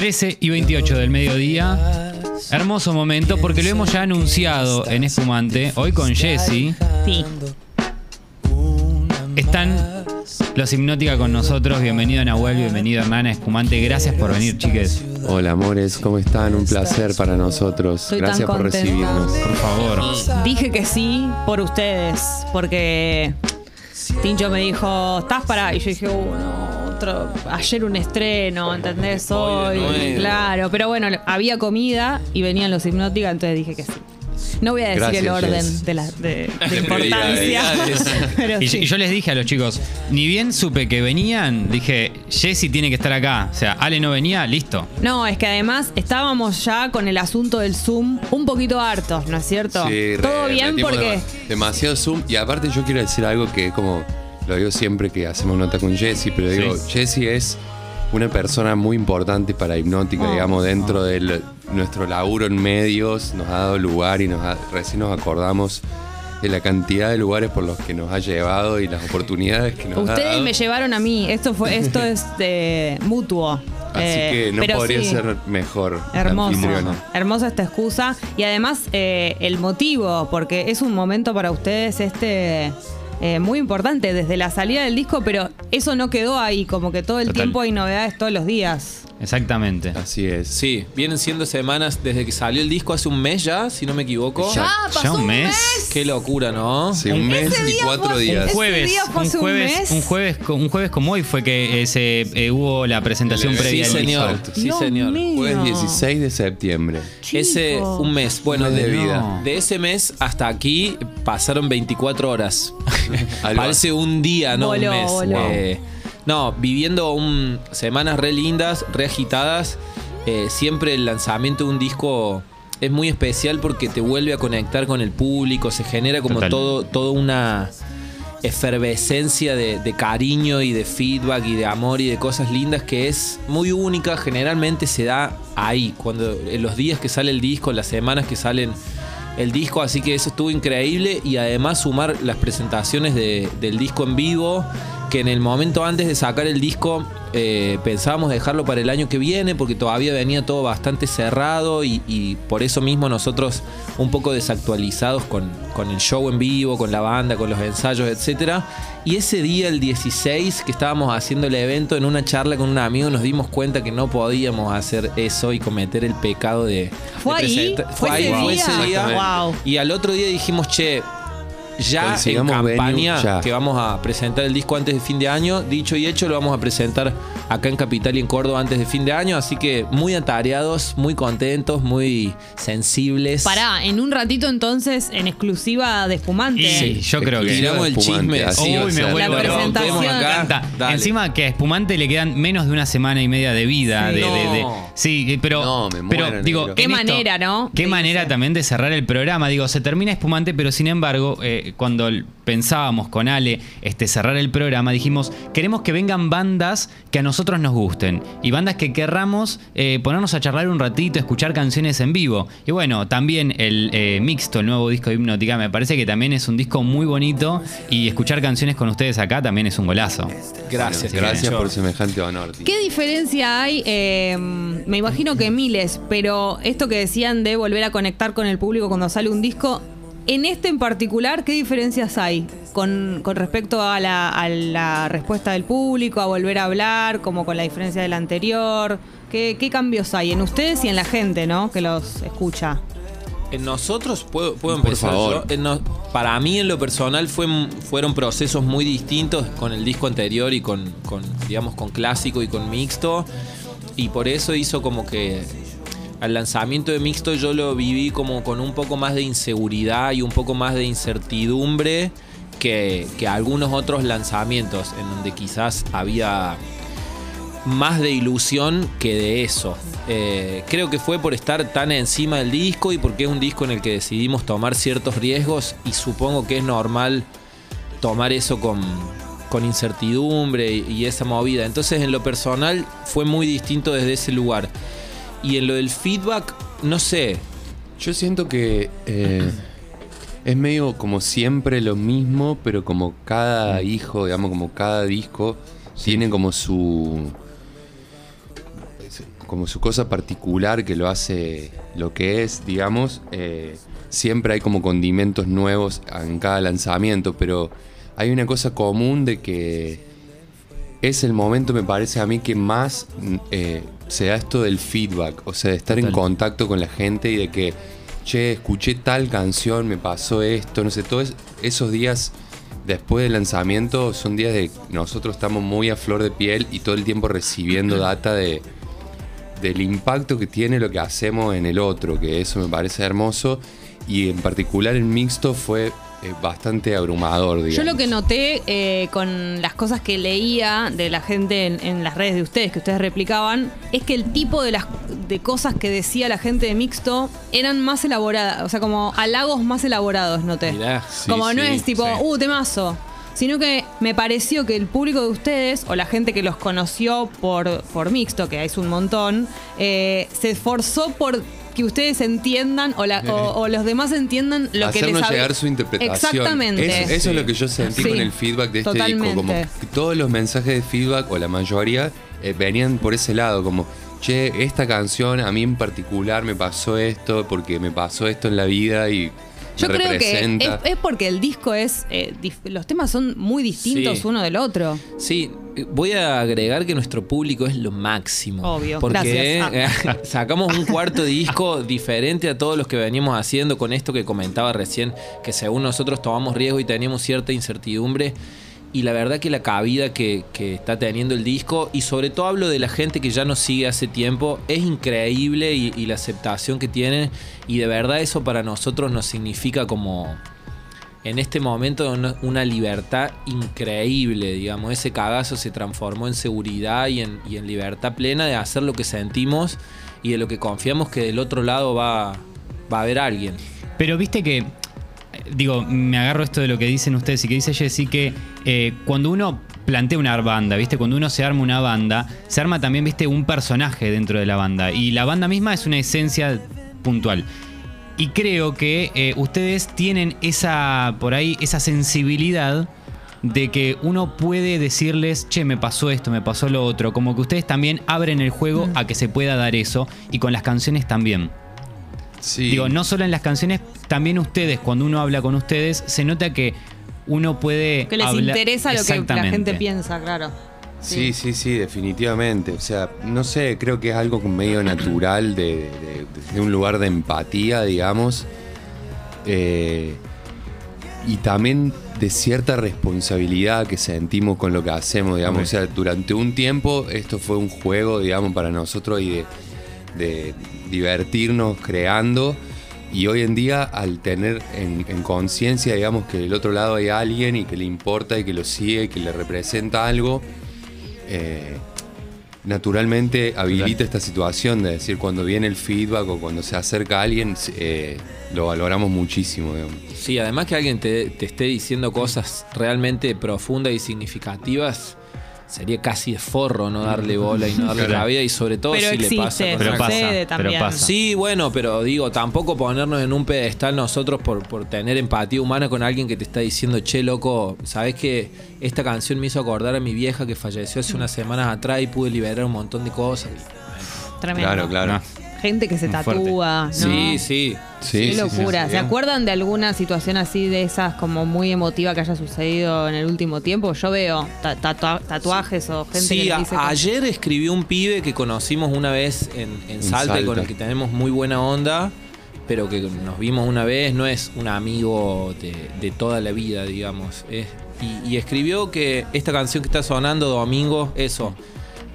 13 y 28 del mediodía. Hermoso momento porque lo hemos ya anunciado en Espumante. Hoy con Jesse. Sí. Están los Hipnótica con nosotros. Bienvenido Nahuel, bienvenido Hernán Espumante. Gracias por venir, chiques. Hola amores, ¿cómo están? Un placer para nosotros. Estoy Gracias por contenta. recibirnos. Por favor. Dije que sí por ustedes, porque Tincho me dijo, ¿estás para? Y yo dije, uh, no, otro, ayer un estreno, ¿entendés? Hoy, claro, pero bueno, había comida y venían los hipnóticas, entonces dije que sí. No voy a decir Gracias, el orden de, la, de, de importancia. pero Y, sí. y yo les dije a los chicos, ni bien supe que venían, dije, Jesse tiene que estar acá. O sea, Ale no venía, listo. No, es que además estábamos ya con el asunto del Zoom un poquito hartos, ¿no es cierto? Sí, re- Todo bien metimos porque... dema- Demasiado Zoom. Y aparte yo quiero decir algo que como lo digo siempre que hacemos nota con Jesse, pero digo, Sí. Jesse es una persona muy importante para Hipnótica, Oh. digamos, dentro de nuestro laburo en medios, nos ha dado lugar y nos ha- recién nos acordamos de la cantidad de lugares por los que nos ha llevado y las oportunidades que nos ha Ustedes dado. me llevaron a mí. Esto fue, esto es de mutuo. Así Eh, que no podría sí, ser mejor. hermoso. Hermosa esta excusa. Y además eh, el motivo, porque es un momento para ustedes este eh, muy importante desde la salida del disco, pero eso no quedó ahí, como que todo el Total. tiempo hay novedades todos los días. Exactamente. Así es. Sí, vienen siendo semanas desde que salió el disco hace un mes ya, si no me equivoco. Ya. ¿Ya un mes? Qué locura, ¿no? Sí, un mes Ese y cuatro fue- días. Ese jueves, día un hace un jueves, mes. un jueves, un jueves como hoy fue que eh, se, eh, hubo la presentación previa Sí, del disco. señor. Sí, Dios señor. mío. Jueves 16 de septiembre. Ese un mes. Bueno, Un de vida. De ese mes hasta aquí pasaron 24 horas. Parece un día, no Voló, un mes. voló. Eh, no, viviendo un, semanas re lindas, re agitadas. Eh, siempre el lanzamiento de un disco es muy especial porque te vuelve a conectar con el público, se genera como Total. todo, toda una efervescencia de, de cariño y de feedback y de amor y de cosas lindas que es muy única, generalmente se da ahí, cuando en los días que sale el disco, las semanas que salen el disco, así que eso estuvo increíble y además sumar las presentaciones de- del disco en vivo, que en el momento antes de sacar el disco eh, pensábamos dejarlo para el año que viene porque todavía venía todo bastante cerrado y, y por eso mismo nosotros un poco desactualizados con, con el show en vivo, con la banda, con los ensayos, etc. Y ese día, el 16, que estábamos haciendo el evento, en una charla con un amigo nos dimos cuenta que no podíamos hacer eso y cometer el pecado de... ¿Fue de ahí? presentar- ¿Fue ese ahí, fue día? ese día. Wow. Y al otro día dijimos, che, ya en campaña venue ya. que vamos a presentar el disco antes de fin de año. Dicho y hecho, lo vamos a presentar acá en Capital y en Córdoba antes de fin de año. Así que muy atareados, muy contentos, muy sensibles. Pará, en un ratito entonces, en exclusiva de Espumante. Y yo creo que. Tiramos el chisme. así sí, Uy, me vuelvo La presentación. Acá. Dale. Encima que a Espumante le quedan menos de una semana y media de vida. Sí. de, de- de- No. sí, pero. No, me pero muero, digo, negro. Qué esto, manera, ¿no? Qué manera también de cerrar el programa. Digo, se termina Espumante, pero sin embargo, eh, cuando pensábamos con Ale este, cerrar el programa, dijimos, queremos que vengan bandas que a nosotros nos gusten. Y bandas que querramos eh, ponernos a charlar un ratito, escuchar canciones en vivo. Y bueno, también el eh, mixto, el nuevo disco de Hipnótica, me parece que también es un disco muy bonito. Y escuchar canciones con ustedes acá también es un golazo. Gracias, Gracias por semejante honor. tío. ¿Qué diferencia hay? Eh, me imagino que miles, pero esto que decían de volver a conectar con el público cuando sale un disco, en este en particular, ¿qué diferencias hay con, con respecto a la, a la respuesta del público, a volver a hablar, como con la diferencia del anterior? ¿Qué, qué cambios hay en ustedes y en la gente, ¿no? Que los escucha. En nosotros, puedo, puedo Por empezar favor. yo? En no- para mí, en lo personal, fue, fueron procesos muy distintos con el disco anterior y con, con, digamos, con clásico y con mixto. Y por eso hizo como que al lanzamiento de mixto yo lo viví como con un poco más de inseguridad y un poco más de incertidumbre que, algunos otros lanzamientos en donde quizás había más de ilusión que de eso. Eh, creo que fue por estar tan encima del disco y porque es un disco en el que decidimos tomar ciertos riesgos y supongo que es normal tomar eso con, con incertidumbre y esa movida. Entonces en lo personal fue muy distinto desde ese lugar. Y en lo del feedback, no sé. Yo siento que eh, es medio como siempre lo mismo, pero como cada hijo, digamos, como cada disco tiene como su como su cosa particular que lo hace lo que es, digamos. eh, siempre hay como condimentos nuevos en cada lanzamiento, pero hay una cosa común de que es el momento, me parece a mí, que más eh, se da esto del feedback, o sea, de estar en contacto con la gente y de que, che, escuché tal canción, me pasó esto, no sé, todos esos días después del lanzamiento son días de nosotros estamos muy a flor de piel y todo el tiempo recibiendo data de del impacto que tiene lo que hacemos en el otro, que eso me parece hermoso. Y en particular el mixto fue bastante abrumador, digamos. Yo lo que noté eh, con las cosas que leía de la gente en, en las redes de ustedes, que ustedes replicaban, es que el tipo de las de cosas que decía la gente de mixto eran más elaboradas, o sea, como halagos más elaborados, noté. Mirá. Sí, como no es tipo, sí. uh, temazo. Sino que me pareció que el público de ustedes, o la gente que los conoció por, por mixto, que es un montón, eh, se esforzó por que ustedes entiendan o, la- o- o los demás entiendan lo que les Hacernos hab- llegar su interpretación. Exactamente. Eso, eso es lo que yo sentí Sí, con el feedback de este disco. Como que todos los mensajes de feedback, o la mayoría, eh, venían por ese lado. Como, che, esta canción a mí en particular me pasó esto porque me pasó esto en la vida y Yo me creo que es, es porque el disco es. eh, los temas son muy distintos Sí. uno del otro. Sí, voy a agregar que nuestro público es lo máximo. Obvio, Porque gracias. Sacamos un cuarto disco diferente a todos los que veníamos haciendo con esto que comentaba recién, que según nosotros tomamos riesgo y teníamos cierta incertidumbre. Y la verdad que la cabida que, que está teniendo el disco, y sobre todo hablo de la gente que ya nos sigue hace tiempo, es increíble y, y la aceptación que tienen. Y de verdad eso para nosotros nos significa como, en este momento una, libertad increíble, digamos. Ese cagazo se transformó en seguridad y en, libertad plena de hacer lo que sentimos y de lo que confiamos que del otro lado va, a haber alguien. Pero viste que, digo, me agarro esto de lo que dicen ustedes y que dice Jessy, que eh, cuando uno plantea una banda, viste, cuando uno se arma una banda, se arma también, viste, un personaje dentro de la banda. Y la banda misma es una esencia puntual. Y creo que eh, ustedes tienen esa, por ahí, esa sensibilidad de que uno puede decirles, che, me pasó esto, me pasó lo otro. Como que ustedes también abren el juego a que se pueda dar eso. Y con las canciones también. Sí. Digo, no solo en las canciones, también ustedes, cuando uno habla con ustedes, se nota que uno puede. Que les hablar- interesa lo que la gente piensa, claro. Sí, sí, sí, definitivamente. O sea, no sé, creo que es algo medio natural de, de- de un lugar de empatía, digamos. Eh, y también de cierta responsabilidad que sentimos con lo que hacemos, digamos. O sea, durante un tiempo esto fue un juego, digamos, para nosotros y de, de divertirnos creando. Y hoy en día, al tener en, en conciencia, digamos, que del otro lado hay alguien y que le importa y que lo sigue y que le representa algo, eh, naturalmente habilita esta situación de decir cuando viene el feedback o cuando se acerca alguien, eh, lo valoramos muchísimo. Sí, además que alguien te, te esté diciendo cosas realmente profundas y significativas, sería casi de forro no darle bola y no darle Claro. rabia y sobre todo Pero si le pasa. Pero pasa, sucede pero también. pasa. Sí, bueno, pero digo, tampoco ponernos en un pedestal nosotros por, por tener empatía humana con alguien que te está diciendo, che, loco, ¿sabes que esta canción me hizo acordar a mi vieja que falleció hace unas semanas atrás y pude liberar un montón de cosas? Tremendo. Claro, claro. Gente que se Muy tatúa. ¿no? Sí, sí. Sí, Qué sí, sí, locura. sí. ¿Se acuerdan de alguna situación así de esas como muy emotiva que haya sucedido en el último tiempo? Yo veo ta- tatua- tatuajes o gente Sí, que a- dice ayer escribió un pibe que conocimos una vez en, en Salta, y con Salta. el que tenemos muy buena onda, pero que nos vimos una vez, no es un amigo de, de toda la vida, digamos. Es- y, y escribió que esta canción que está sonando, Domingo, eso,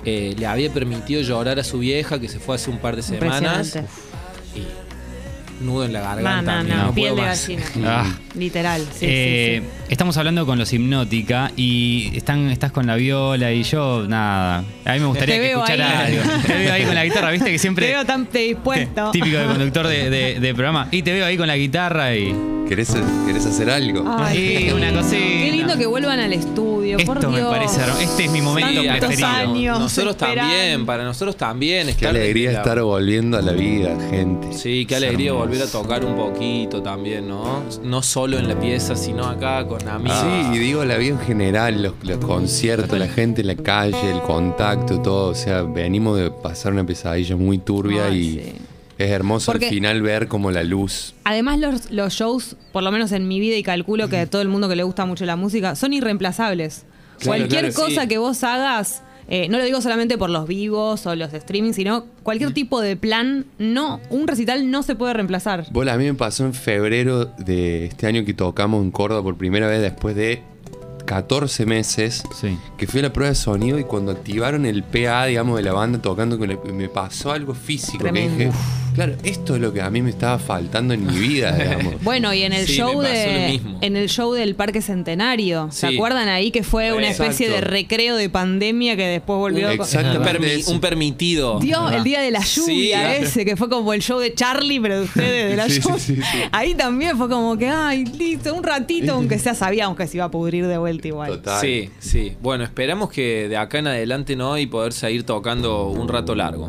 eh, le había permitido llorar a su vieja que se fue hace un par de semanas. Y nudo en la garganta. no, no, no piel de gallina. Ah. Literal, sí, Eh, sí, sí. Estamos hablando con los Hipnótica y están, estás con la viola y yo, nada. A mí me gustaría Te que escuchara ahí. algo. Te veo ahí con la guitarra, viste que Te siempre. veo tan predispuesto. Típico de conductor de, de- de programa. Y te veo ahí con la guitarra y. ¿Querés, querés hacer algo? Ay, Sí, una cosita. Qué lindo que vuelvan al estudio, por Esto me Dios. parece. Este es mi momento Tantos preferido. años Nosotros esperando. también, para nosotros también. Qué alegría la- estar volviendo a la vida, gente. Sí, qué alegría volver a tocar un poquito también, ¿no? No solo en la pieza, sino acá con amigos. Sí, y digo la vida en general, los, los conciertos, la gente en la calle, el contacto, todo. O sea, venimos de pasar una pesadilla muy turbia Ay, y sí. Es hermoso Porque- al final ver como la luz. Además, los, los shows, por lo menos en mi vida, y calculo que a todo el mundo que le gusta mucho la música, son irreemplazables. Claro, cualquier claro, cosa sí. que vos hagas, eh, no lo digo solamente por los vivos o los streaming, sino cualquier tipo de plan, no, un recital no se puede reemplazar. Bueno, a mí me pasó en febrero de este año que tocamos en Córdoba por primera vez después de 14 meses. Sí. Que fui a la prueba de sonido y cuando activaron el PA, digamos, de la banda tocando, me pasó algo físico Tremendo. que dije, claro, esto es lo que a mí me estaba faltando en mi vida, digamos. Bueno, y en el Sí, show de en el show del Parque Centenario, ¿se Sí. acuerdan ahí que fue una Exacto. especie de recreo de pandemia que después volvió Un- con- permi- un permitido. Dios, el día de la Sí, lluvia claro. ese, que fue como el show de Charlie, pero de ustedes de la lluvia. sí, sí. Ahí también fue como que, ay, listo, un ratito, aunque sea sabíamos que se iba a pudrir de vuelta igual. Total. Sí, sí. Bueno, esperamos que de acá en adelante no y poder seguir tocando un rato largo.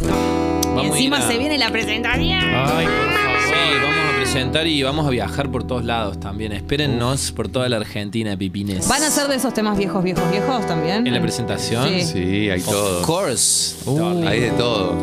Y Vamos encima a- se viene la presentación. Ay, por favor. Sí, vamos a presentar y vamos a viajar por todos lados también. Espérennos por toda la Argentina, pipines. ¿Van a ser de esos temas viejos, viejos, viejos también? ¿En la presentación? Sí. Sí, hay Of todo. course. Hay de todo.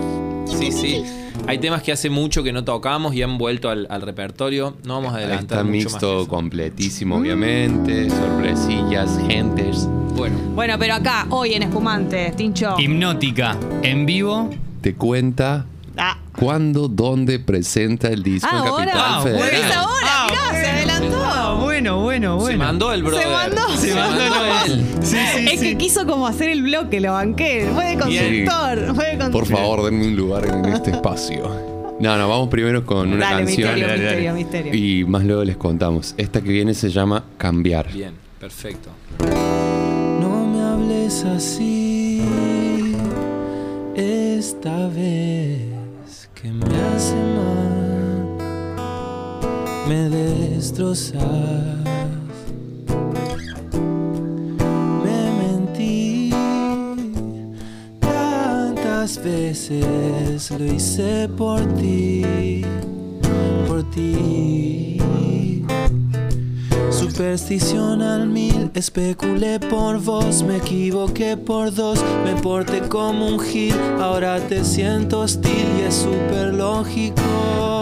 Sí, sí. Hay temas que hace mucho que no tocamos y han vuelto al, al repertorio. No vamos a Ahí adelantar está mucho mixto más. completísimo, obviamente. Sorpresillas, gentes. Bueno, Bueno, pero acá, hoy en Espumante, Tincho. Hipnótica, en vivo. Te cuenta Ah, cuándo, dónde presenta el disco en ahora. Capital Ah, Federal. bueno. Es ahora, Ah, mirá, se bueno. adelantó. Ah, bueno, bueno, bueno. se mandó el brother. mandó. Se mandó él. Sí, sí, es sí. que quiso como hacer el bloque, lo banqué. Fue de consultor. Fue de consultor. Por favor, denme un lugar en este espacio. No, no, vamos primero con una Dale, canción misterio, Dale, dale, misterio, dale. misterio. y más luego les contamos. Esta que viene se llama Cambiar. Bien, perfecto. No me hables así esta vez que me hace mal, me destrozas. Me mentí tantas veces, lo hice por ti, por ti. Superstición al mil, especulé por vos, me equivoqué por dos, me porté como un gil, ahora te siento hostil y es súper lógico.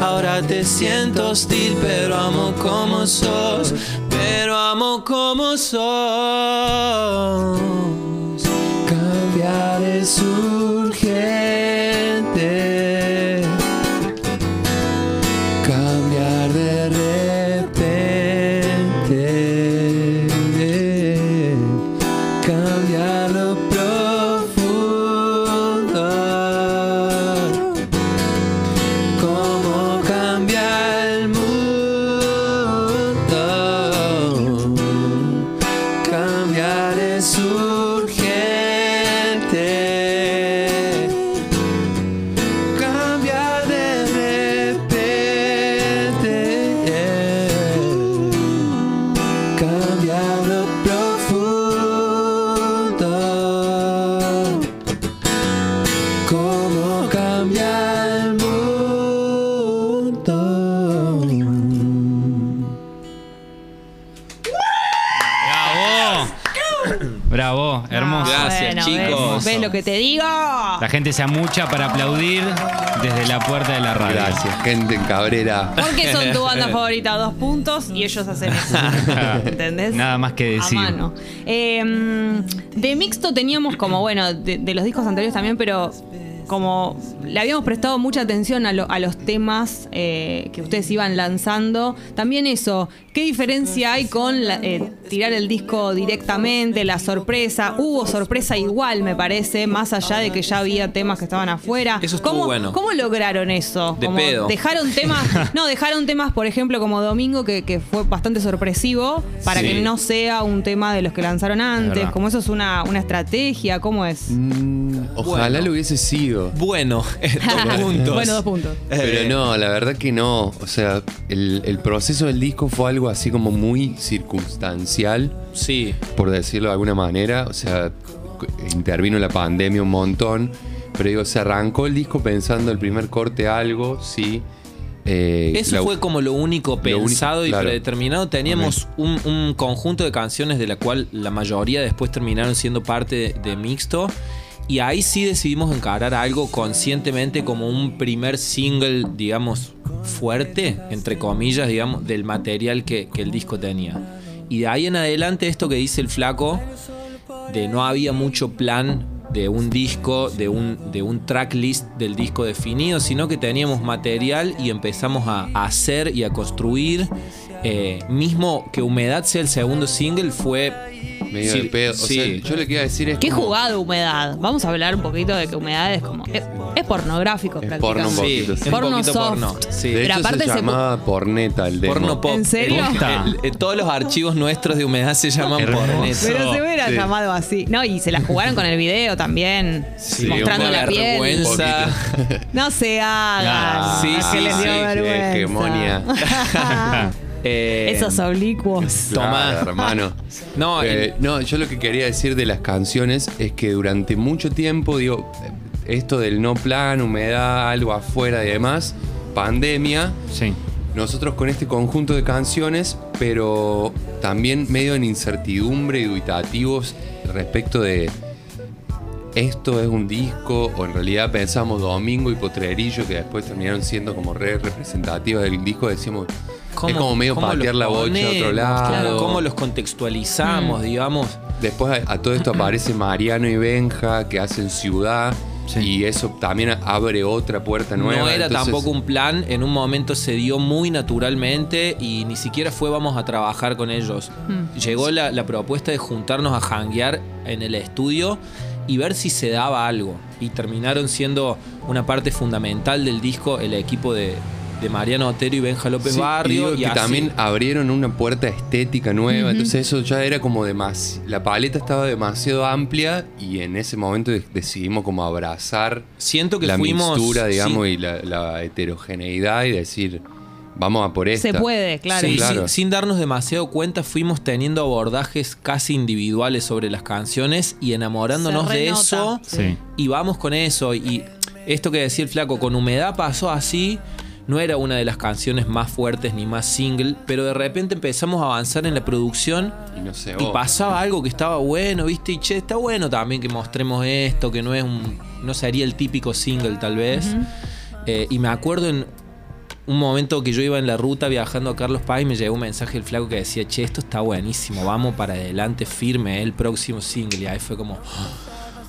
Ahora te siento hostil, pero amo como sos, pero amo como sos. Cambiar es gente se amucha para aplaudir desde la puerta de la radio. Gracias, gente en Cabrera. Porque son tu banda favorita, dos puntos, y ellos hacen eso. ¿Entendés? Nada más que decir. A mano. Eh, de mixto teníamos como, bueno, de, de los discos anteriores también, pero como le habíamos prestado mucha atención a, lo- a los temas eh, que ustedes iban lanzando. También eso, ¿qué diferencia hay con la- eh, tirar el disco directamente, la sorpresa? Hubo sorpresa igual, me parece, más allá de que ya había temas que estaban afuera. Eso estuvo ¿Cómo, bueno. ¿Cómo lograron eso? De Como pedo. Dejaron temas, no, dejaron temas, por ejemplo, como Domingo, que, que fue bastante sorpresivo, para Sí. que no sea un tema de los que lanzaron antes. Como eso es una, una estrategia, ¿cómo es? Mm, ojalá Bueno. lo hubiese sido. Bueno, dos puntos. Bueno, dos puntos. Pero Eh, no, la verdad que no. O sea, el, el proceso del disco fue algo así como muy circunstancial, Sí. por decirlo de alguna manera. O sea, intervino la pandemia un montón. Pero digo, se arrancó el disco pensando el primer corte algo, sí. Eh, Eso la- fue como lo único único, pensado y claro. predeterminado. Teníamos un, un conjunto de canciones de la cual la mayoría después terminaron siendo parte de, de mixto. Y ahí sí decidimos encarar algo conscientemente como un primer single, digamos, fuerte, entre comillas, digamos, del material que, que el disco tenía. Y de ahí en adelante esto que dice el flaco, de no había mucho plan de un disco, de un, de un tracklist del disco definido, sino que teníamos material y empezamos a, hacer y a construir. Eh, mismo que Humedad sea el segundo single fue... medio sí, de pedo. O sí. sea, yo lo que iba a decir es. ¿Qué como- jugado humedad? Vamos a hablar un poquito de que humedad es como. Es, es pornográfico, Es prácticamente. porno un Sí, poquito, es sí. un Porno poquito soft. porno. Sí. De Pero hecho, aparte se se llamaba Porneta el demo. Porno pop. ¿En serio? El- el- el- todos los archivos nuestros de humedad se llaman porneto. Pero se hubiera Sí. llamado así. No, y se la jugaron con el video también. Sí, mostrando un la piel. vergüenza. No se hagan. Ah, sí, que sí, les dio vergüenza. hegemonia. Eh, Esos oblicuos. Tomá. Claro, hermano. No, Eh, el- no, yo lo que quería decir de las canciones es que durante mucho tiempo, digo, esto del no plan, humedad, algo afuera y demás, pandemia, Sí. nosotros con este conjunto de canciones, pero también medio en incertidumbre y dubitativos respecto de esto es un disco, o en realidad pensamos Domingo y Potrerillo, que después terminaron siendo como re representativas del disco, es como medio cómo patear la bocha a otro ponemos? lado. Claro, cómo los contextualizamos, digamos. Después a, a todo esto aparece Mariano y Benja que hacen ciudad Sí. y eso también abre otra puerta nueva. no era entonces- tampoco un plan, en un momento se dio muy naturalmente y ni siquiera fue vamos a trabajar con ellos. Llegó la, la propuesta de juntarnos a janguear en el estudio y ver si se daba algo. Y terminaron siendo una parte fundamental del disco el equipo de, de Mariano Otero y Benja López Sí, y Barrio. digo que así- también abrieron una puerta estética nueva, entonces eso ya era como demasiado, la paleta estaba demasiado amplia y en ese momento de- decidimos como abrazar siento que la fuimos mixtura, digamos, sí. y la, la heterogeneidad y decir, vamos a por esta. Se puede, claro. Sí, claro. sin, sin darnos demasiado cuenta, fuimos teniendo abordajes casi individuales sobre las canciones y enamorándonos de eso. Sí. Y vamos con eso. Y esto que decía el flaco, con humedad pasó así. No era una de las canciones más fuertes ni más single, pero de repente empezamos a avanzar en la producción Y no sé, y vos. pasaba algo que estaba bueno, ¿viste? Y che, está bueno también que mostremos esto, que no es un. no sería el típico single, tal vez. Eh, y me acuerdo en un momento que yo iba en la ruta viajando a Carlos Paz y me llegó un mensaje del flaco que decía, che, esto está buenísimo, vamos para adelante, firme, el próximo single. Y ahí fue como,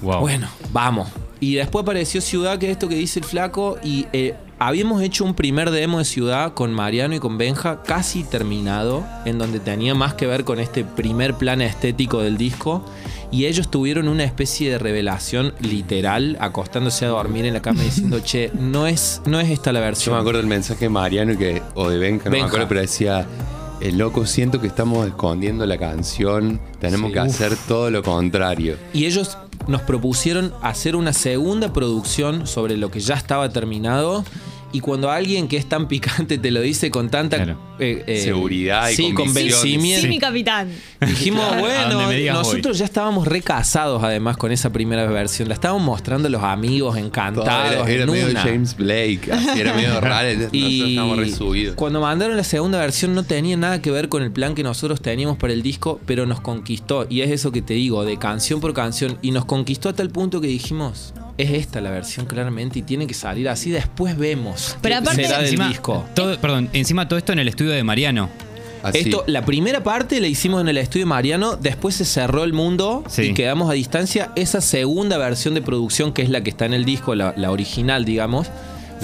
Wow. bueno, vamos. Y después apareció Ciudad, que es esto que dice el flaco, y eh, habíamos hecho un primer demo de Ciudad con Mariano y con Benja, casi terminado, en donde tenía más que ver con este primer plan estético del disco. Y ellos tuvieron una especie de revelación literal, acostándose a dormir en la cama diciendo, che, no es, no es esta la Yo versión. me acuerdo del mensaje de Mariano que, o de Benja, no Benja. me acuerdo, pero decía, el loco, siento que estamos escondiendo la canción, tenemos Sí. que Uf. hacer todo lo contrario. Y ellos nos propusieron hacer una segunda producción sobre lo que ya estaba terminado Y cuando alguien que es tan picante te lo dice con tanta Claro. eh, eh, Seguridad y sí, convencimiento, Sí, mi capitán. dijimos, A bueno, nosotros ya estábamos recasados además con esa primera versión. La estábamos mostrando a los amigos encantados. era, era en medio una. James Blake, así era medio raro, Y estábamos resubidos. cuando mandaron la segunda versión no tenía nada que ver con el plan que nosotros teníamos para el disco, pero nos conquistó. Y es eso que te digo, de canción por canción. Y nos conquistó a tal punto que dijimos, es esta la versión claramente y tiene que salir así. Después vemos Pero qué aparte- será del Encima, disco. todo- perdón, encima todo esto en el estudio de Mariano. Así. Esto, la primera parte la hicimos en el estudio Mariano, después se cerró el mundo Sí. y quedamos a distancia. Esa segunda versión de producción, que es la que está en el disco, la, la original, digamos,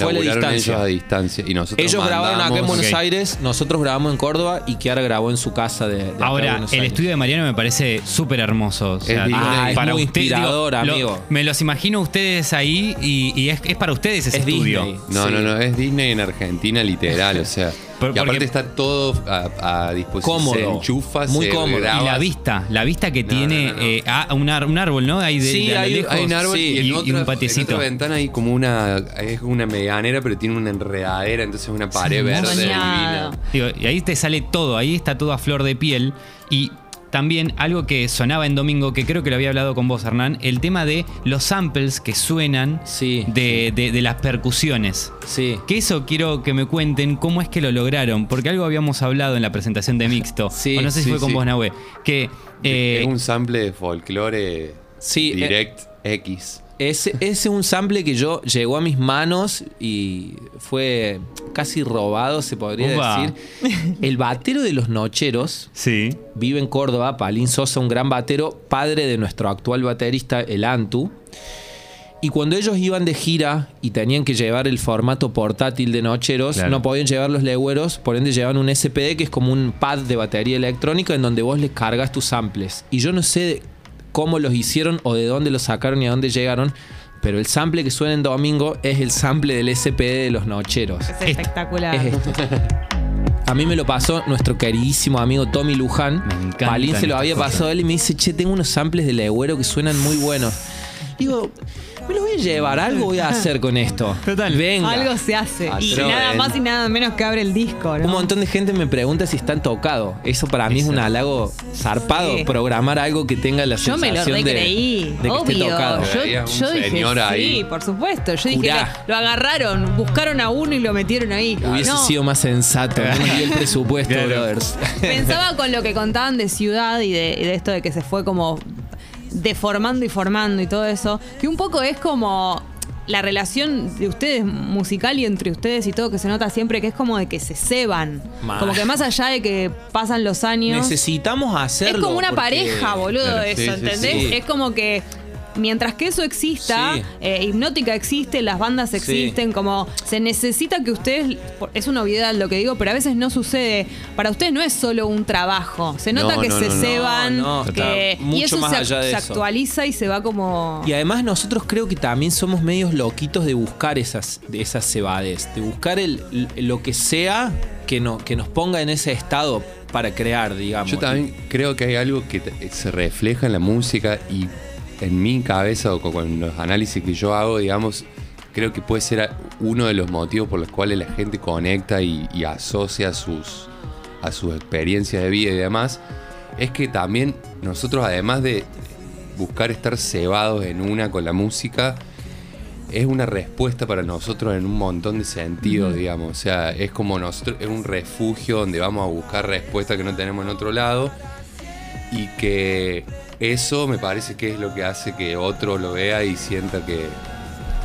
fue a la distancia. ellos a distancia. Y nosotros Ellos grabaron acá en Buenos. Aires, nosotros grabamos en Córdoba y Kiara grabó en su casa de, de acá de Ahora, el estudio de Mariano me parece súper hermoso. O sea, Es Disney. Ah, es muy usted, inspirador, lo- amigo. me los imagino ustedes ahí y, y es, es para ustedes ese Es estudio. Disney. No, Sí. no, no, es Disney en Argentina, literal, o sea. Por- y aparte está todo a, a disposición. Cómodo. Se enchufa, Muy se cómodo. graba. Y la vista, la vista que No, tiene no, no, no. eh, ah, un, ar- un árbol, ¿no? Ahí de, Sí, de a hay- lejos. Hay un árbol Sí, y, en y- y otra, un en otra ventana hay como una. Es una medianera, pero tiene una enredadera, entonces es una pared verde Soñado. divina. Digo, y ahí te sale todo, ahí está todo a flor de piel. Y también algo que sonaba en domingo, que creo que lo había hablado con vos, Hernán, el tema de los samples que suenan Sí, de, de- de las percusiones. Sí. Que eso quiero que me cuenten cómo es que lo lograron, porque algo habíamos hablado en la presentación de Mixto, Sí, o no sé si sí, fue con sí. vos, Nahue, que eh, es un sample de folclore Sí, eh, direct X. Ese, ese es un sample que yo llegó a mis manos y fue casi robado, se podría decir. El batero de los Nocheros sí, vive en Córdoba, Palín Sosa, un gran batero, padre de nuestro actual baterista, el Antu. Y cuando ellos iban de gira y tenían que llevar el formato portátil de Nocheros, Claro. no podían llevar los legüeros, por ende llevaban un SPD que es como un pad de batería electrónica en donde vos les cargas tus samples. Y yo no sé cómo los hicieron o de dónde los sacaron y a dónde llegaron, pero el sample que suena en domingo es el sample del SPD de los Nocheros. Es espectacular. Es esto. A mí me lo pasó nuestro queridísimo amigo Tommy Luján. Me encantan Palín se lo había pasado a él y me dice, che, tengo unos samples de legüero que suenan muy buenos. Digo, me los voy a llevar, algo voy a hacer con esto. Total. Venga. Algo se hace. Y nada más y nada menos que abre el disco, ¿no? Un montón de gente me pregunta si están tocados. Eso para mí es un halago zarpado, Sí. programar algo que tenga la Yo me sensación lo de, recreí, de que esté obvio. tocado. Yo, dije, ahí. sí, por supuesto. Yo dije, Curá. lo agarraron, buscaron a uno y lo metieron ahí. Hubiese No, sido más sensato, no me el presupuesto, brothers. Pensaba con lo que contaban de ciudad y de, y de esto de que se fue como deformando y formando y todo eso, que un poco es como la relación de ustedes musical y entre ustedes y todo que se nota siempre que es como de que se ceban. Mal. Como que más allá de que pasan los años. Necesitamos hacerlo. Es como una porque- pareja, boludo, Claro, eso, sí, sí, ¿entendés? sí. Es como que mientras que eso exista, Sí. eh, Hipnótica existe, las bandas existen, como se necesita que ustedes, es una obviedad lo que digo, pero a veces no sucede. Para ustedes no es solo un trabajo, se nota No, que no, se no, ceban, No, no, que, y eso más se, allá de se eso. actualiza y se va como... Y además nosotros creo que también somos medios loquitos de buscar esas, de esas cebades, de buscar el, lo que sea que, no, que nos ponga en ese estado para crear, digamos. Yo también creo que hay algo que te- se refleja en la música y en mi cabeza o con, los análisis que yo hago, digamos, creo que puede ser uno de los motivos por los cuales la gente conecta y, y asocia sus, a sus experiencias de vida y demás, es que también nosotros, además de buscar estar cebados en una con la música, es una respuesta para nosotros en un montón de sentidos, digamos. O sea, es como nosotros, es un refugio donde vamos a buscar respuestas que no tenemos en otro lado. Y que eso me parece que es lo que hace que otro lo vea y sienta que,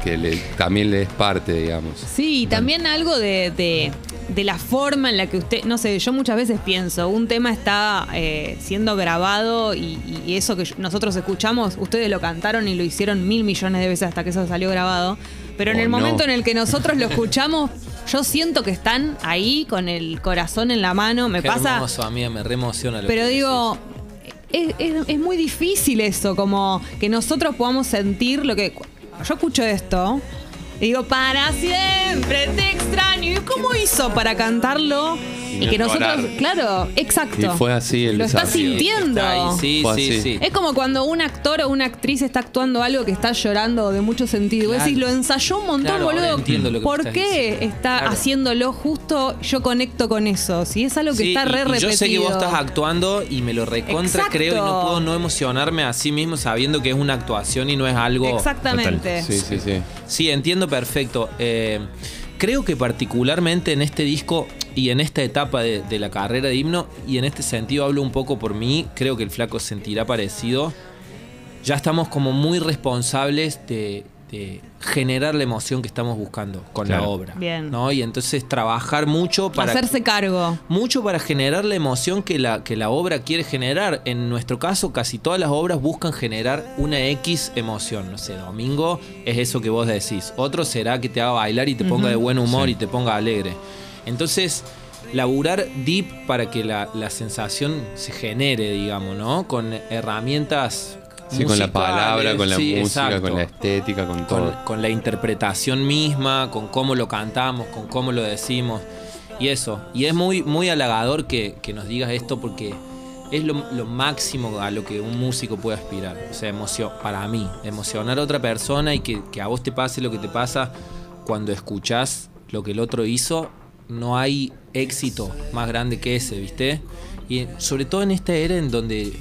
que le- también le es parte, digamos. Sí, y también algo de, de- de la forma en la que usted, no sé, yo muchas veces pienso, un tema está eh, siendo grabado y, y eso que nosotros escuchamos, ustedes lo cantaron y lo hicieron mil millones de veces hasta que eso salió grabado, pero en el no. momento en el que nosotros lo escuchamos, yo siento que están ahí con el corazón en la mano, me Qué pasa... hermoso, amiga, me re emociona lo Pero que digo, es, es- muy difícil eso, como que nosotros podamos sentir lo que. Yo escucho esto y digo, para siempre te extraño. ¿Y cómo hizo para cantarlo Y que nosotros, claro, exacto. Y fue así el Lo estás desafío. sintiendo. Está ahí, sí, sí, sí. Es como cuando un actor o una actriz está actuando algo que está llorando de mucho sentido. Y vos Claro. decís, lo ensayó un montón, Claro, boludo. entiendo lo que ¿Por estás qué diciendo. está Claro. haciéndolo justo? Yo conecto con eso. Si es algo que Sí, está re y- repetido. Yo sé que vos estás actuando y me lo recontra Exacto. creo y no puedo no emocionarme a sí mismo sabiendo que es una actuación y no es algo. Exactamente. Sí, sí, sí. Sí, entiendo perfecto. Eh, creo que particularmente en este disco y en esta etapa de, la carrera de himno, y en este sentido hablo un poco por mí, creo que el flaco sentirá parecido. Ya estamos como muy responsables de, de generar la emoción que estamos buscando con la obra. Bien. ¿no? Y entonces trabajar mucho para Hacerse cargo. mucho para generar la emoción que la, que la obra quiere generar. En nuestro caso, casi todas las obras buscan generar una X emoción. No sé, domingo es eso que vos decís. Otro será que te haga bailar y te ponga de buen humor Sí. y te ponga alegre. Entonces, laburar deep para que la, la sensación se genere, digamos, ¿no? Con herramientas. Sí, con la palabra, con la Sí, música, exacto con la estética, con con, todo. con la interpretación misma, con cómo lo cantamos, con cómo lo decimos. Y eso. Y es muy, muy halagador que, que nos digas esto porque es lo, lo máximo a lo que un músico puede aspirar. O sea, emoción, para mí, emocionar a otra persona y que, que a vos te pase lo que te pasa cuando escuchás lo que el otro hizo. No hay éxito más grande que ese, ¿viste? Y sobre todo en esta era en donde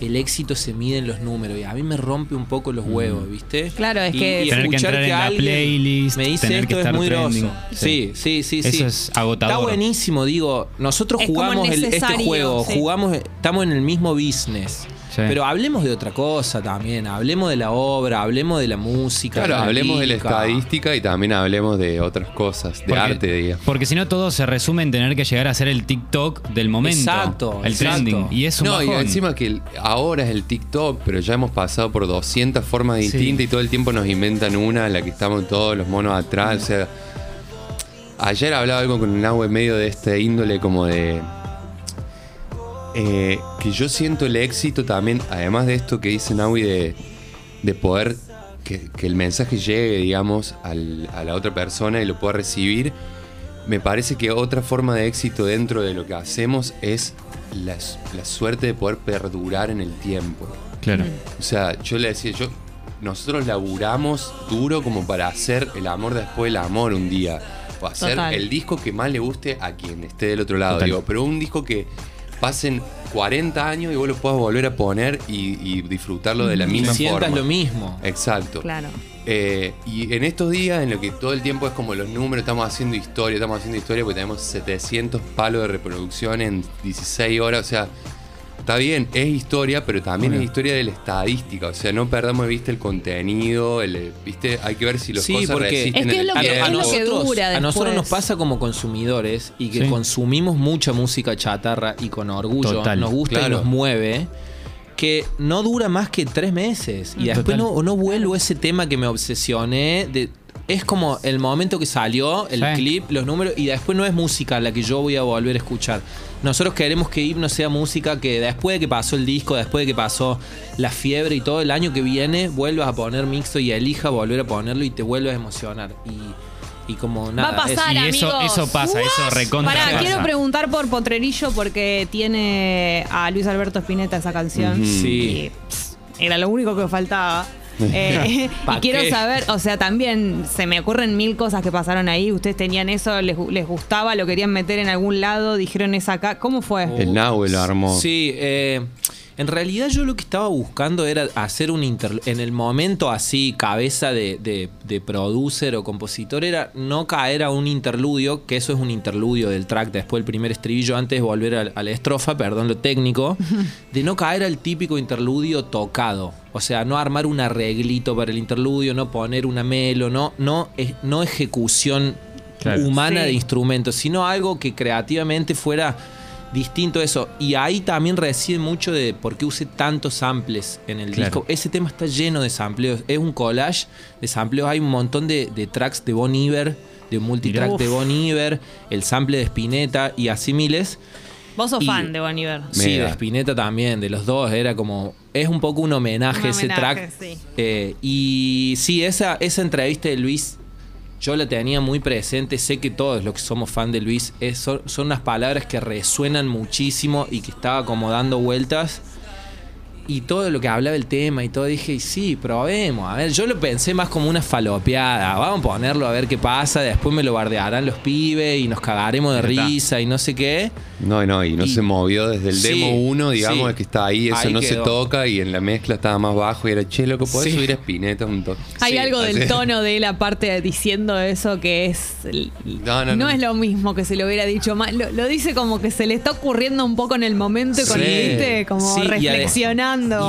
el éxito se mide en los números. Y a mí me rompe un poco los huevos, ¿viste? Claro, es que- y Tener que escuchar entrar en la alguien playlist, me dice tener que esto estar es muy grosso. Sí, sí, sí, sí. Eso es agotador. Está buenísimo, digo. Nosotros Es jugamos el- este juego, sí. jugamos, estamos en el mismo business. Sí. Pero hablemos de otra cosa también. Hablemos de la obra, hablemos de la música. Claro, de la hablemos de la estadística y también hablemos de otras cosas, de Porque- arte, digamos. Porque si no todo se resume en tener que llegar a ser el TikTok del momento. Exacto, El exacto. trending. Y es un No, y encima que ahora es el TikTok, pero ya hemos pasado por 200 formas Sí. distintas y todo el tiempo nos inventan una en la que estamos todos los monos atrás. O sea, ayer hablaba algo con un agua en medio de este índole como de... eh, que yo siento el éxito también, además de esto que dice Naui de, de poder que, que el mensaje llegue, digamos, al- a la otra persona y lo pueda recibir. Me parece que otra forma de éxito dentro de lo que hacemos es la, la suerte de poder perdurar en el tiempo. Claro. O sea, yo le decía, yo, nosotros laburamos duro como para hacer el amor después del amor un día. O hacer Total. el disco que más le guste a quien esté del otro lado. Total. Digo, pero un disco que pasen 40 años y vos lo puedas volver a poner y, y disfrutarlo de la Y misma sientas forma. lo mismo. Exacto. Claro. Eh, y en estos días en los que todo el tiempo es como los números, estamos haciendo historia, estamos haciendo historia porque tenemos 700 palos de reproducción en 16 horas, o sea, está bien, es historia, pero también es historia de la estadística, o sea, no perdamos de vista el contenido, el, viste, hay que ver si las Sí, cosas porque- resisten Es que en es el lo que- tiempo. es lo que dura a nosotros nos pasa como consumidores y que Sí. consumimos mucha música chatarra y con orgullo Total. nos gusta y nos mueve que no dura más que tres meses y Mm, después no, no vuelvo a ese tema que me obsesioné de es como el momento que salió, el Sí. clip, los números, y después no es música la que yo voy a volver a escuchar. Nosotros queremos que Himno sea música que después de que pasó el disco, después de que pasó la fiebre y todo, el año que viene vuelvas a poner mixto y elija volver a ponerlo y te vuelvas a emocionar. Y, y como nada. Va a pasar, Y amigos. eso- eso pasa, eso recontra Pará, pasa. quiero preguntar por Potrerillo porque tiene a Luis Alberto Spinetta esa canción. Sí. Y, pss, era lo único que faltaba. Eh, y ¿Pa quiero qué? saber, o sea, también se me ocurren mil cosas que pasaron ahí. Ustedes tenían eso, les, les gustaba, lo querían meter en algún lado, dijeron es acá. ¿Cómo fue? El Nahue lo armó. Sí, eh, en realidad yo lo que estaba buscando era hacer un interludio. En el momento así, cabeza de, de, de producer o compositor, era no caer a un interludio, que eso es un interludio del track, después el primer estribillo, antes de volver a, a la estrofa, perdón lo técnico, de no caer al típico interludio tocado. O sea, no armar un arreglito para el interludio, no poner una melo, no, no, es- no ejecución Claro. humana Sí. de instrumentos, sino algo que creativamente fuera distinto eso. Y ahí también reside mucho de por qué usé tantos samples en el Claro. disco. Ese tema está lleno de sampleos. Es un collage de sampleos. Hay un montón de, de tracks de Bon Iver, de multitrack Mirá. de Bon Iver, el sample de Spinetta y así miles. Vos sos Y- fan de Bon Iver. Sí, de Spinetta también, de los dos. Era como. Es un poco un homenaje Un ese track. sí. Eh, y sí, esa, esa entrevista de Luis. Yo la tenía muy presente. Sé que todos los que somos fan de Luis es- son, son unas palabras que resuenan muchísimo y que estaba como dando vueltas. Y todo lo que hablaba el tema y todo, dije, y sí, probemos. A ver, yo lo pensé más como una falopeada. Vamos a ponerlo a ver qué pasa. Después me lo bardearán los pibes y nos cagaremos de risa y no sé qué. No, no, y no Y- se movió desde el Sí, demo 1, digamos, sí. que está ahí, eso Ahí no se toca y en la mezcla estaba más bajo y era, che, lo que podés Sí. subir a Spinetta un toque. Hay Sí, algo del así. tono de él aparte diciendo eso que es No, no, no. es lo mismo que se lo hubiera dicho más. Lo, lo dice como que se le está ocurriendo un poco en el momento y con. ¿viste? como Sí,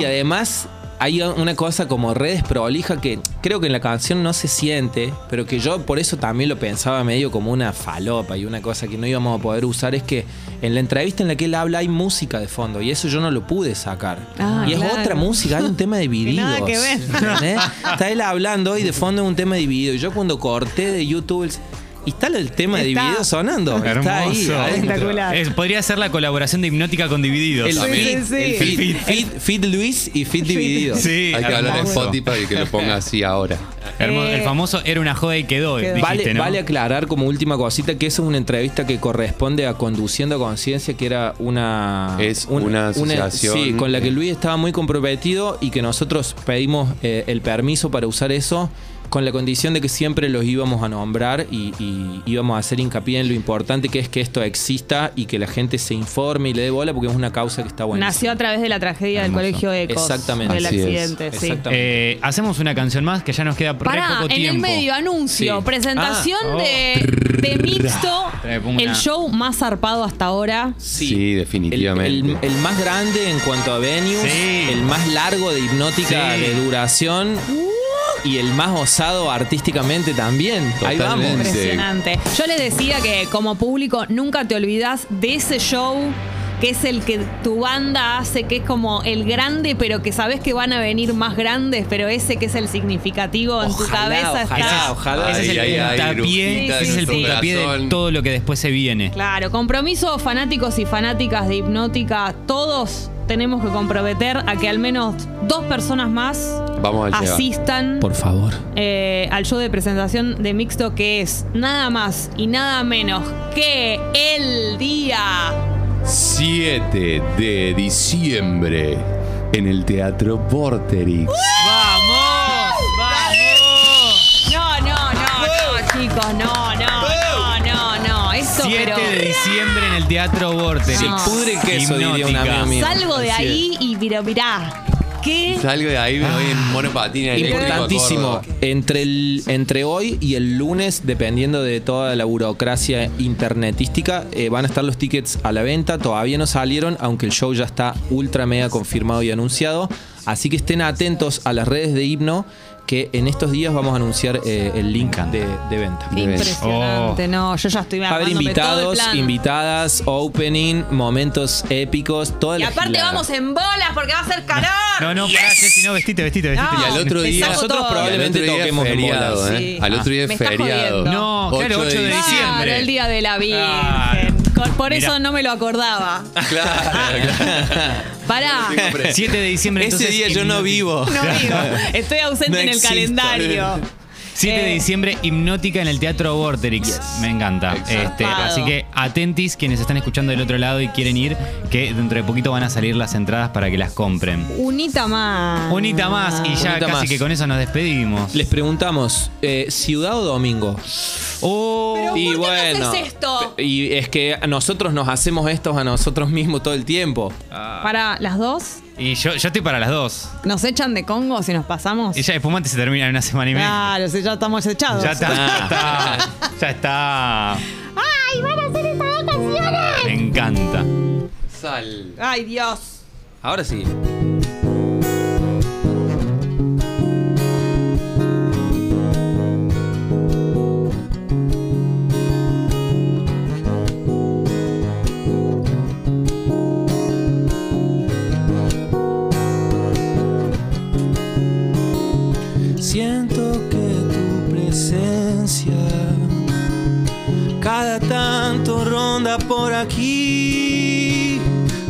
y además hay una cosa como redes prolija que creo que en la canción no se siente, pero que yo por eso también lo pensaba medio como una falopa y una cosa que no íbamos a poder usar es que en la entrevista en la que él habla hay música de fondo y eso yo no lo pude sacar. Ah, y es otra música, hay un tema dividido. que ver. Está él hablando y de fondo un tema dividido. Y yo cuando corté de YouTube el- y está el tema Está. dividido sonando. Está ahí. Hermoso. Espectacular. Es- podría ser la colaboración de Hipnótica con Divididos. El Sí, sí, feed- feed Luis y feed dividido. Sí, Hay que hablar en hermoso. Spotify y que lo ponga así ahora. Hermoso. Eh, el famoso era una joda y quedó, quedó. dijiste, Vale, ¿no? vale aclarar como última cosita que eso es una entrevista que corresponde a Conduciendo a Conciencia, que era una... Es una asociación. sí, con la que Luis estaba muy comprometido y que nosotros pedimos eh, el permiso para usar eso con la condición de que siempre los íbamos a nombrar y, y íbamos a hacer hincapié en lo importante que es que esto exista y que la gente se informe y le dé bola porque es una causa que está buena. Nació a través de la tragedia del colegio Ecos. Exactamente. Del Así es. accidente, sí. Exactamente. Eh, hacemos una canción más que ya nos queda re Pará, poco en tiempo. el medio, anuncio, Sí. presentación Ah, oh. de, de Mixto, el show más zarpado hasta ahora. Sí, definitivamente. El, el- el más grande en cuanto a venues, Sí. el más largo de hipnótica Sí. de duración y el más osado artísticamente también. Ahí vamos. Totalmente. Impresionante. Yo les decía que como público nunca te olvidas de ese show que es el que tu banda hace, que es como el grande, pero que sabes que van a venir más grandes, pero ese que es el significativo en tu cabeza ojalá, está. ojalá. Ese es el ahí, puntapié, el puntapié de todo lo que después se viene. Claro, compromiso fanáticos y fanáticas de hipnótica, todos tenemos que comprometer a que al menos dos personas más Vamos a asistan Por favor. eh, al show de presentación de Mixto que es nada más y nada menos que el día 7 de diciembre en el Teatro Vorterix. ¡Vamos! ¡Vamos! No, no, no, no, chicos, no, no, no, no, no. Esto 7 pero de diciembre en el Teatro Vortex. Se pudre queso, diría un amigo mío. salgo de ahí y mira, mirá. ¿Qué? Salgo de ahí, me voy en a Importantísimo. Entre, el, entre hoy y el lunes, dependiendo de toda la burocracia internetística, eh, van a estar los tickets a la venta. Todavía no salieron, aunque el show ya está ultra mega confirmado y anunciado. Así que estén atentos a las redes de Hipno, que en estos días vamos a anunciar eh, el link de, de venta. Impresionante, no, yo ya estoy Va a haber armándome todo el invitados, plan. invitadas, opening, momentos épicos, toda Y la aparte gilada. vamos en bolas porque va a ser calor. No, no, pará, Jessy, no, vestite, vestite, vestite. No, Y al otro día- Nosotros todo. probablemente día toquemos en feriado, bolas. ¿eh? Sí. Al otro día es feriado. No, claro, 8 de Claro, diciembre. el día de la Virgen. Claro. Por eso Mirá. no me lo acordaba. Claro, claro. Pará. 7 de diciembre. Ese entonces, día yo no vivo. No digo. Estoy ausente No en el existo. calendario. 7 de Eh, diciembre, hipnótica en el Teatro Vorterix. Me encanta. Este, así que atentis quienes están escuchando del otro lado y quieren ir, que dentro de poquito van a salir las entradas para que las compren. Unita más. Unita más y ya Unita casi más. que con eso nos despedimos. Les preguntamos, eh, ¿ciudad o domingo? Oh, Pero y ¿por qué bueno, haces esto? y es que nosotros nos hacemos estos a nosotros mismos todo el tiempo. Para las dos, y yo, yo estoy para las dos. ¿nos echan de Congo si nos pasamos? Y ya espumante se termina en una semana y media. Claro, si ya estamos echados. Ya está, ya está. Ya está. ¡Ay, van a hacer estas vacaciones! Me encanta. Sal. ¡Ay, Dios! Ahora sí. por aquí.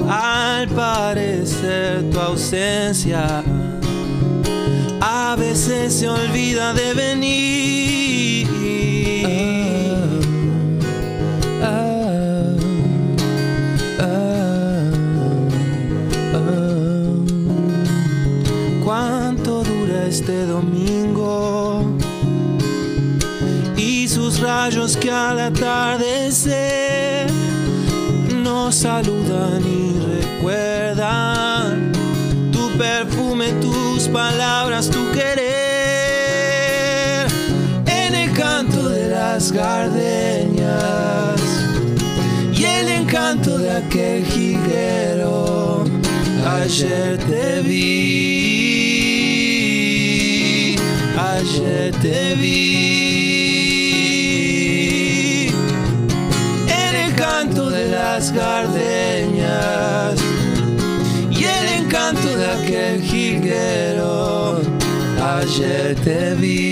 Al parecer tu ausencia a veces se olvida de venir. ¿Cuánto dura este domingo? Y sus rayos que al atardecer saludan y recuerdan tu perfume, tus palabras, tu querer en el canto de las gardenias y el encanto de aquel jiguero. Ayer te vi, Ayer te vi,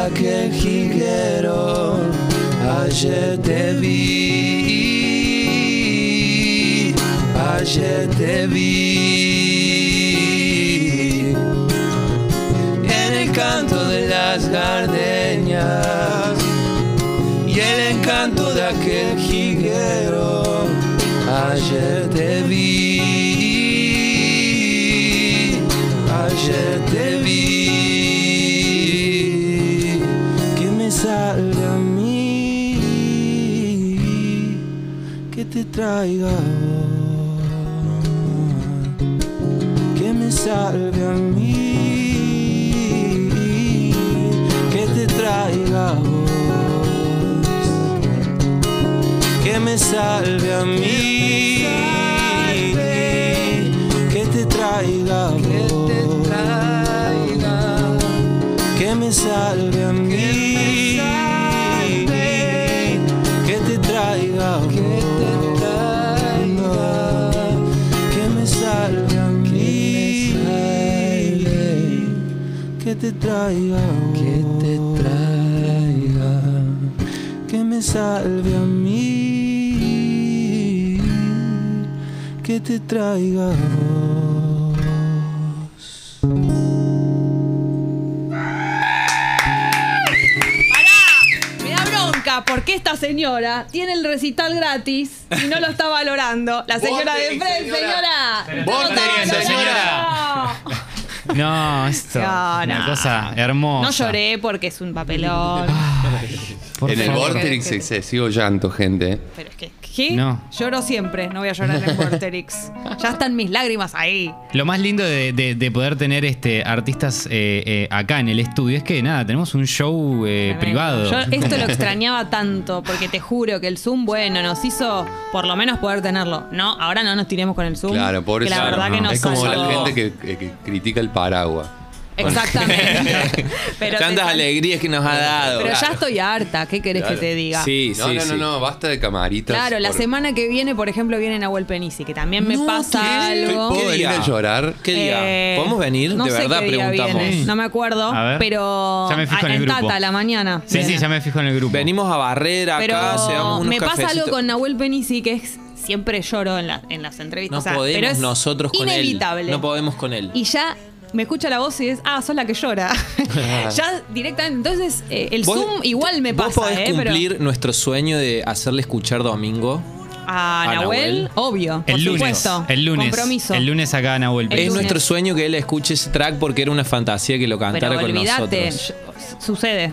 encanto de aquel jilguero. Ayer te vi, ayer te vi en el canto de las gardenias y el encanto de aquel jilguero. Ayer te vi, traiga. Que me salve a mí, que te traiga vos que me salve a mí, que te traiga vos, que me salve te traiga que te traiga que me salve a mí, que te traiga a vos. Me da bronca porque esta señora tiene el recital gratis y no lo está valorando. La señora de frente, señora. No, señora. No, esto. No, Una no. cosa hermosa. No lloré porque es un papelón. Por en el. Vorterix excesivo llanto, gente. Pero es que, No. Lloro siempre, no voy a llorar en Vorterix. Ya están mis lágrimas ahí. Lo más lindo de, de- de poder tener este artistas eh, eh, acá en el estudio es que nada, tenemos un show eh, privado. Yo esto lo extrañaba tanto, porque te juro que el Zoom, bueno, nos hizo por lo menos poder tenerlo. No, ahora no nos tiremos con el Zoom. Claro, por eso. la verdad que nos es como la gente que, que- que critica el paraguas. Exactamente. Pero Tantas alegrías que nos ha dado. Pero ya estoy harta, ¿qué querés Claro. que te diga? Sí, No, sí, no, sí. no, no, basta de camaritas. Claro, la por- semana que viene, por ejemplo, viene Nahuel Penisi, que también me No, pasa ¿qué? algo. ¿Puedo ¿Qué venir día? a llorar? ¿Qué día? Eh, ¿Podemos venir? No de sé verdad qué día preguntamos. viene, No me acuerdo, A ver. pero Ya me fijo en el grupo. Tata a la mañana. Sí, sí, ya me fijo en el grupo. Venimos a barrer acá, Pero llevamos unos me pasa algo con Nahuel Penisi que es siempre lloro en, la- en las entrevistas. No O sea, podemos pero es nosotros con inevitable. él. No podemos con él. Y ya me escucha la voz y es, ah, sos la que llora. ya directamente. Entonces, eh, el Vos- Zoom igual me ¿Vos pasa, podés ¿eh? Pero cumplir nuestro sueño de hacerle escuchar domingo? a a Nahuel, Nahuel? obvio. el por lunes. supuesto. El lunes. Compromiso. El lunes acá Nahuel El es lunes. nuestro sueño que él escuche ese track porque era una fantasía que lo cantara Pero con olvídate, nosotros. yo- sucede.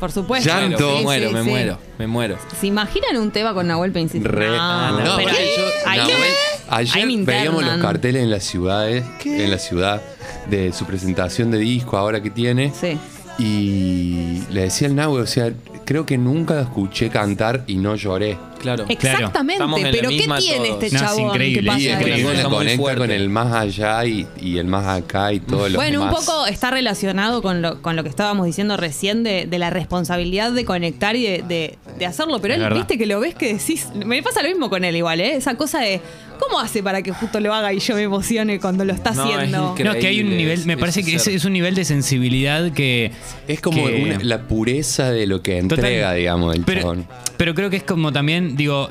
Por supuesto. Llanto. Me muero, sí, me sí. muero, me muero. ¿Se imaginan un tema con Nahuel Penisi? Re- No, no, pero porque ahí- yo- ahí Nahuel- me- ahí ayer veíamos los carteles en las ciudades, en la ciudad de su presentación de disco ahora que tiene. Sí. Y le decía al Nahue, o sea, creo que nunca escuché cantar y no lloré. Claro. Exactamente, Estamos en la pero ¿qué misma tiene todos. este No, es chabón? increíble. que pasa Y es que Una eso? Ninguna cosa muy conecta fuerte. con el más allá y, y el más acá y todo lo Bueno, un más. poco está relacionado con lo, con lo que estábamos diciendo recién de, de la responsabilidad de conectar y de, de- de hacerlo. Pero Es él, verdad. viste que lo ves que decís. Me pasa lo mismo con él igual, ¿eh? Esa cosa de. ¿Cómo hace para que justo lo haga y yo me emocione cuando lo está No, es haciendo? increíble. No, es que hay un Increíble nivel, me parece que es, ser. es un nivel de sensibilidad que... Es como que- una- la pureza de lo que Total. entrega, digamos, el pero, chabón. pero creo que es como también, digo,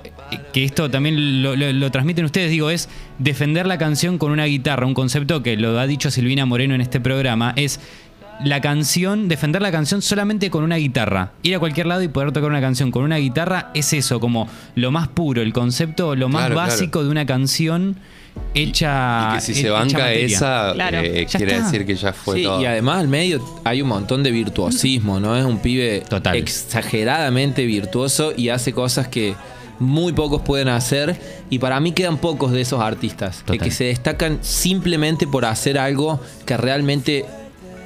que esto también lo, lo- lo transmiten ustedes, digo, es defender la canción con una guitarra, un concepto que lo ha dicho Silvina Moreno en este programa, es la canción, defender la canción solamente con una guitarra. Ir a cualquier lado y poder tocar una canción con una guitarra es eso, como lo más puro, el concepto, lo más Claro, básico de una canción hecha. y que si se banca materia. esa, Claro. eh, quiere está. decir que ya fue Sí, todo. y además al medio hay un montón de virtuosismo, ¿no? Es un pibe Total. exageradamente virtuoso y hace cosas que muy pocos pueden hacer y para mí quedan pocos de esos artistas que, que se destacan simplemente por hacer algo que realmente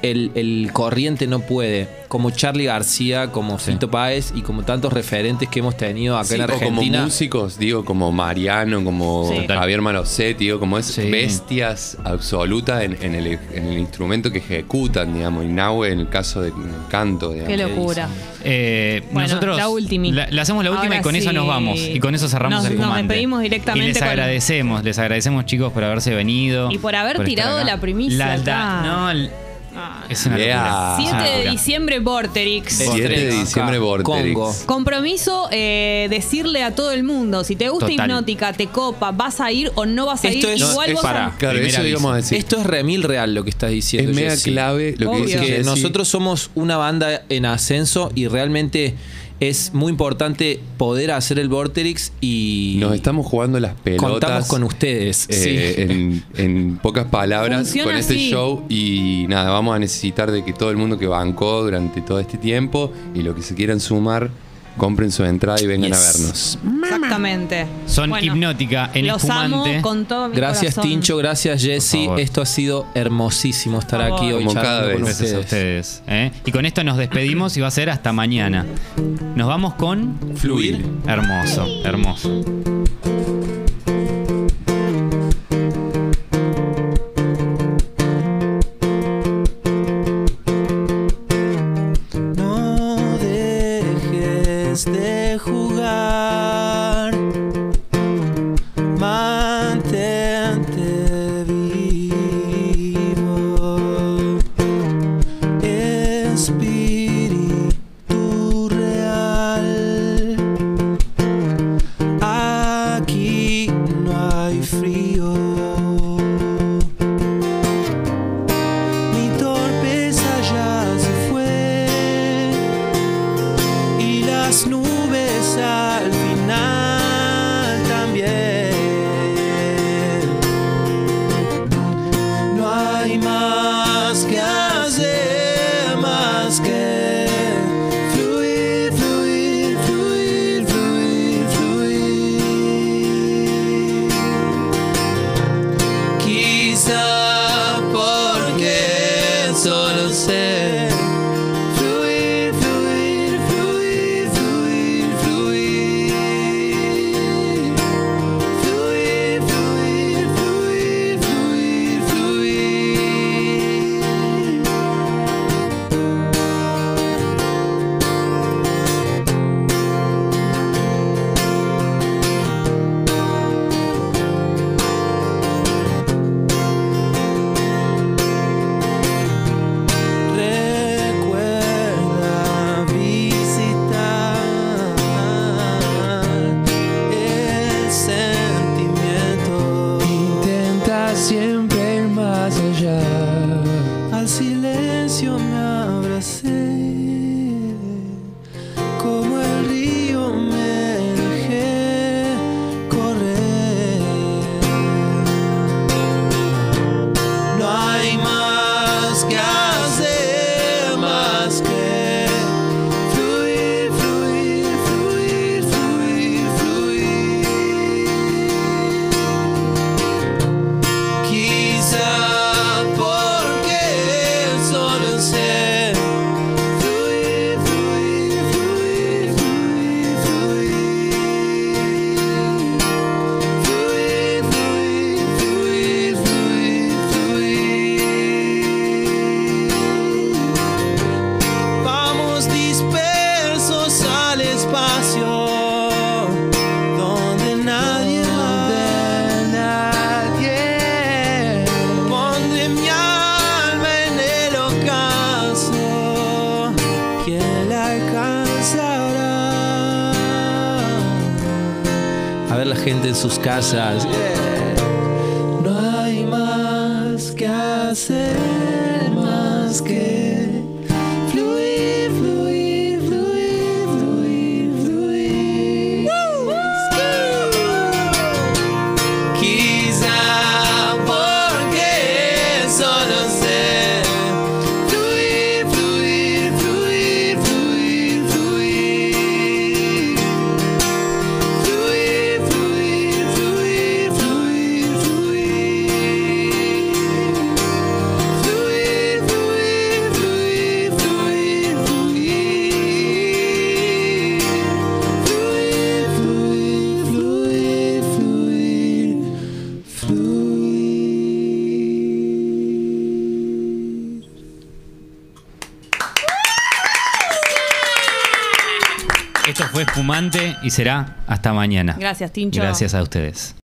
el, el corriente no puede, como Charlie García, como Sí. Fito Páez y como tantos referentes que hemos tenido acá Sí, en o como Argentina. músicos, digo, como Mariano, como Sí. Javier Malosetti, digo, como es Sí. bestias absolutas en, en el, en el instrumento que ejecutan, digamos, y Nahue en el caso del canto, digamos. Qué locura. Eh, Bueno, nosotros la ultimi. La, la hacemos la última Ahora y con eso nos vamos. Y con eso cerramos Nos- el nos despedimos directamente Y les con- agradecemos, les agradecemos chicos por haberse venido. Y por haber tirado la primicia La- acá. no, el- Ah. es una Yeah. locura. 7 Es una de diciembre, Vorterix. 7 de diciembre, Vorterix. Congo. Compromiso, eh, decirle a todo el mundo, si te gusta Total. hipnótica, te copa, vas a ir o no vas a Esto ir, es- igual es vos para- an- Claro, eso íbamos a decir. Esto es remil real lo que estás diciendo. es mega Jessy. clave lo que dice nosotros somos una banda en ascenso y realmente es muy importante poder hacer el Vorterix y Nos estamos jugando las pelotas. contamos con ustedes. eh, sí. en, en pocas palabras Funciona con este así. show y nada, vamos a necesitar de que todo el mundo que bancó durante todo este tiempo y lo que se quieran sumar, compren su entrada y vengan Yes. a vernos. Exactamente. Son Bueno, hipnótica en los espumante. amo con todo mi Gracias corazón. Tincho, gracias Jesse. Esto ha sido hermosísimo estar aquí hoy Como cada con vez. Gracias a ustedes. ustedes. ¿eh? Y con esto nos despedimos y va a ser hasta mañana. Nos vamos con Fluir. Hermoso, hermoso. sus casas. será hasta mañana. Gracias, Tincho. Gracias a ustedes.